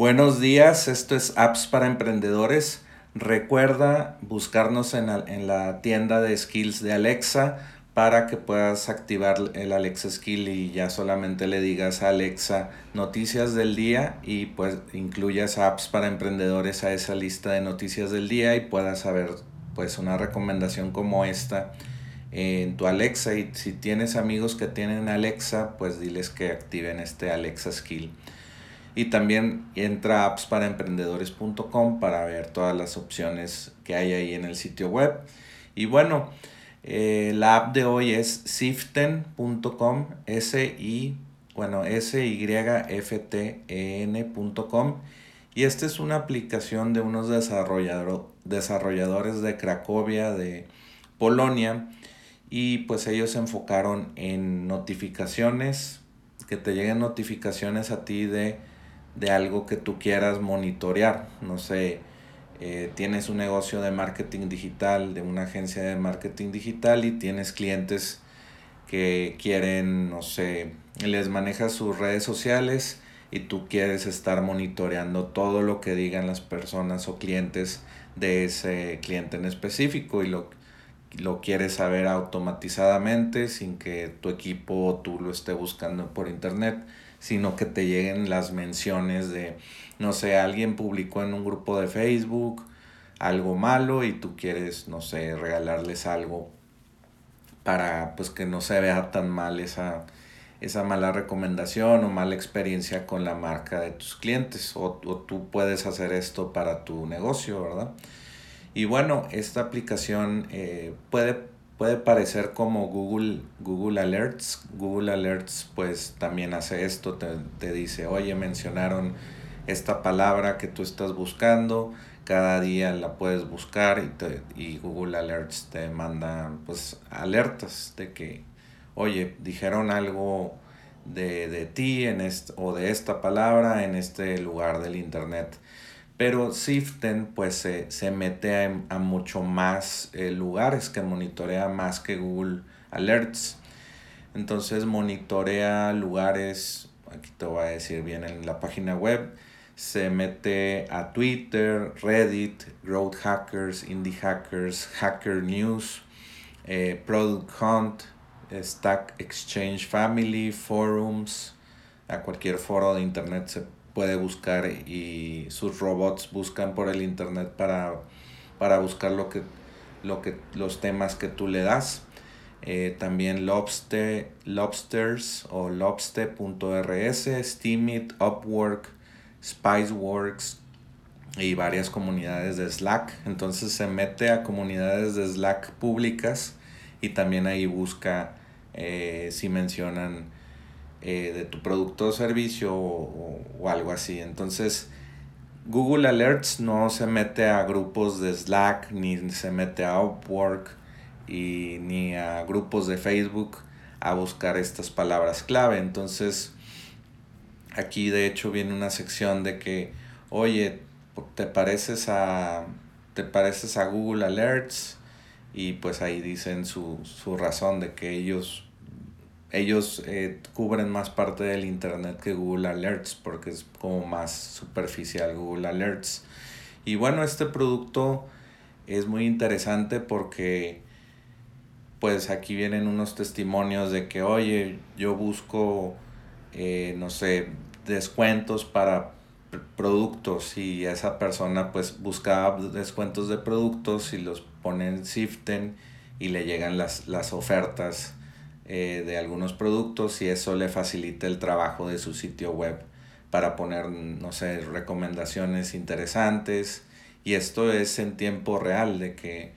Buenos días, esto es Apps para Emprendedores. Recuerda buscarnos en la, en la tienda de skills de Alexa para que puedas activar el Alexa Skill y ya solamente le digas a Alexa noticias del día y pues incluyas apps para emprendedores a esa lista de noticias del día y puedas saber pues una recomendación como esta en tu Alexa y si tienes amigos que tienen Alexa pues diles que activen este Alexa Skill. Y también entra a appsparaemprendedores.com para ver todas las opciones que hay ahí en el sitio web. Y bueno, eh, la app de hoy es siften.com, S I bueno, S Y F T E N.com y esta es una aplicación de unos desarrolladores de Cracovia de Polonia y pues ellos se enfocaron en notificaciones, que te lleguen notificaciones a ti de de algo que tú quieras monitorear. No sé, eh, tienes un negocio de marketing digital, de una agencia de marketing digital y tienes clientes que quieren, no sé, les manejas sus redes sociales y tú quieres estar monitoreando todo lo que digan las personas o clientes de ese cliente en específico y lo, lo quieres saber automatizadamente sin que tu equipo o tú lo esté buscando por internet sino que te lleguen las menciones de, no sé, alguien publicó en un grupo de Facebook algo malo y tú quieres, no sé, regalarles algo para pues que no se vea tan mal esa, esa mala recomendación o mala experiencia con la marca de tus clientes o, o, tú puedes hacer esto para tu negocio, ¿verdad? Y bueno, esta aplicación eh, puede puede parecer como Google, Google Alerts. Google Alerts pues también hace esto, te, dice, oye, mencionaron esta palabra que tú estás buscando, cada día la puedes buscar y, y Google Alerts te manda pues alertas de que, oye, dijeron algo de, de ti en o de esta palabra en este lugar del internet. Pero Siften pues se, mete a, mucho más eh, lugares, que monitorea más que Google Alerts. Entonces monitorea lugares, aquí te voy a decir bien en la página web, se mete a Twitter, Reddit, Growth Hackers, Indie Hackers, Hacker News, eh, Product Hunt, Stack Exchange Family, Forums, a cualquier foro de internet se puede buscar y sus robots buscan por el internet para, para buscar lo que, lo que, los temas que tú le das. Eh, también Lobster, Lobsters o Lobster.rs, Steamit, Upwork, Spiceworks y varias comunidades de Slack. Entonces se mete a comunidades de Slack públicas y también ahí busca eh, si mencionan eh, de tu producto o servicio o, algo así. Entonces, Google Alerts no se mete a grupos de Slack, ni se mete a Upwork, y, ni a grupos de Facebook a buscar estas palabras clave. Entonces, aquí de hecho viene una sección de que, oye, te pareces a, te pareces a Google Alerts, y pues ahí dicen su, su razón de que ellos ellos eh, cubren más parte del internet que Google Alerts porque es como más superficial Google Alerts. Y bueno, este producto es muy interesante porque pues aquí vienen unos testimonios de que, oye, yo busco, eh, no sé, descuentos para productos y esa persona pues buscaba descuentos de productos y los pone en Siften y le llegan las, las ofertas eh, de algunos productos y eso le facilita el trabajo de su sitio web para poner, no sé, recomendaciones interesantes. Y esto es en tiempo real, de que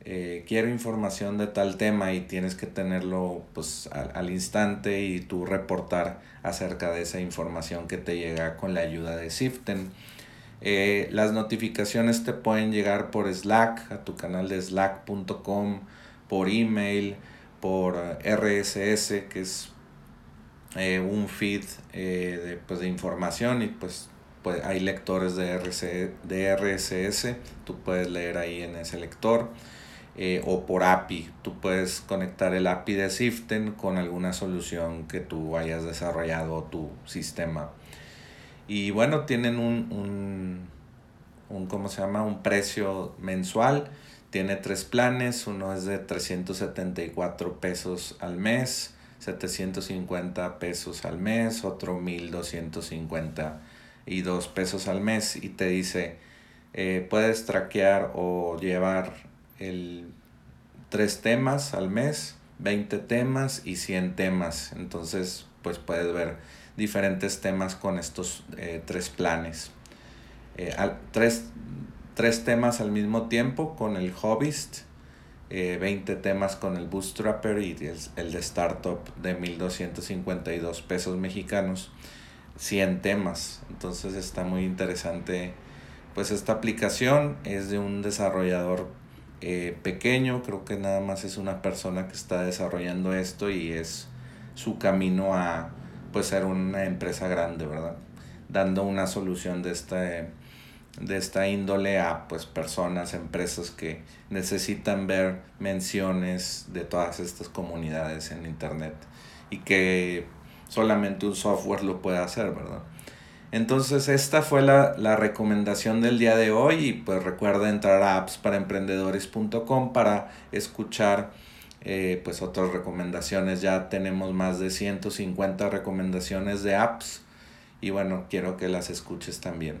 eh, quiero información de tal tema y tienes que tenerlo pues al, instante y tú reportar acerca de esa información que te llega con la ayuda de Siften. Eh, las notificaciones te pueden llegar por Slack, a tu canal de slack.com, por email, por RSS, que es eh, un feed eh, de, pues, de, información y pues, pues hay lectores de, de RSS, tú puedes leer ahí en ese lector. Eh, o por API, tú puedes conectar el API de Siften con alguna solución que tú hayas desarrollado tu sistema. Y bueno, tienen un, un, un, ¿cómo se llama? Un precio mensual. Tiene tres planes. Uno es de 374 pesos al mes, 750 pesos al mes, otro 1252 pesos al mes. Y te dice, eh, puedes traquear o llevar el, tres temas al mes, 20 temas y 100 temas. Entonces, pues puedes ver diferentes temas con estos eh, tres planes. Eh, tres, temas al mismo tiempo con el Hobbyist, 20 temas con el Bootstrapper y el, el de Startup de 1252 pesos mexicanos, 100 temas. Entonces está muy interesante pues esta aplicación es de un desarrollador eh, pequeño, creo que nada más es una persona que está desarrollando esto y es su camino a pues ser una empresa grande, ¿verdad? Dando una solución de esta, de esta índole a pues personas, empresas que necesitan ver menciones de todas estas comunidades en internet y que solamente un software lo puede hacer, ¿verdad? Entonces esta fue la, recomendación del día de hoy y pues recuerda entrar a appsparaemprendedores.com para escuchar eh, pues otras recomendaciones. Ya tenemos más de 150 recomendaciones de apps y bueno, quiero que las escuches también.